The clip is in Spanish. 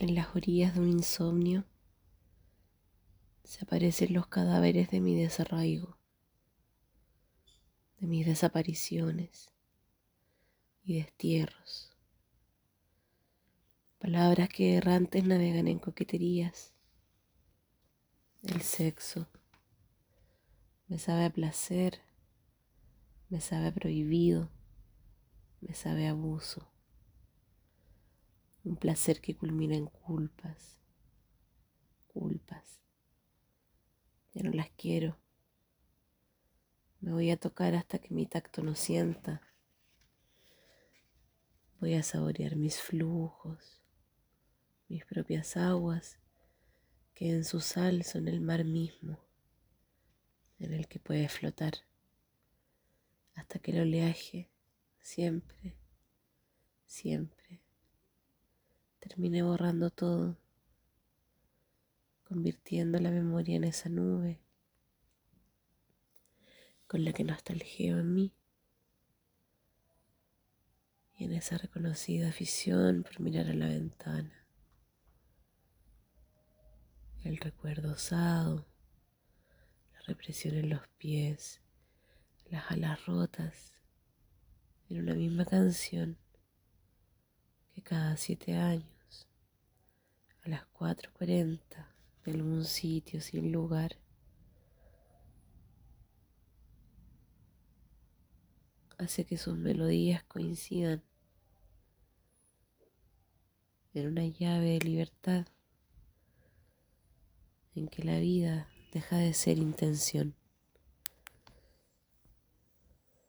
En las orillas de un insomnio se aparecen los cadáveres de mi desarraigo, de mis desapariciones y destierros. Palabras que errantes navegan en coqueterías. El sexo me sabe a placer, me sabe a prohibido, me sabe a abuso. Un placer que culmina en culpas, culpas. Ya no las quiero. Me voy a tocar hasta que mi tacto no sienta. Voy a saborear mis flujos, mis propias aguas, que en su sal son el mar mismo, en el que puede flotar, hasta que el oleaje siempre, siempre termine borrando todo convirtiendo la memoria en esa nube con la que nostalgeo en mí y en esa reconocida afición por mirar a la ventana. El recuerdo osado, la represión en los pies, las alas rotas en una misma canción cada siete años a las 4.40 en algún sitio sin lugar. Hace que sus melodías coincidan en una llave de libertad en que la vida deja de ser intención.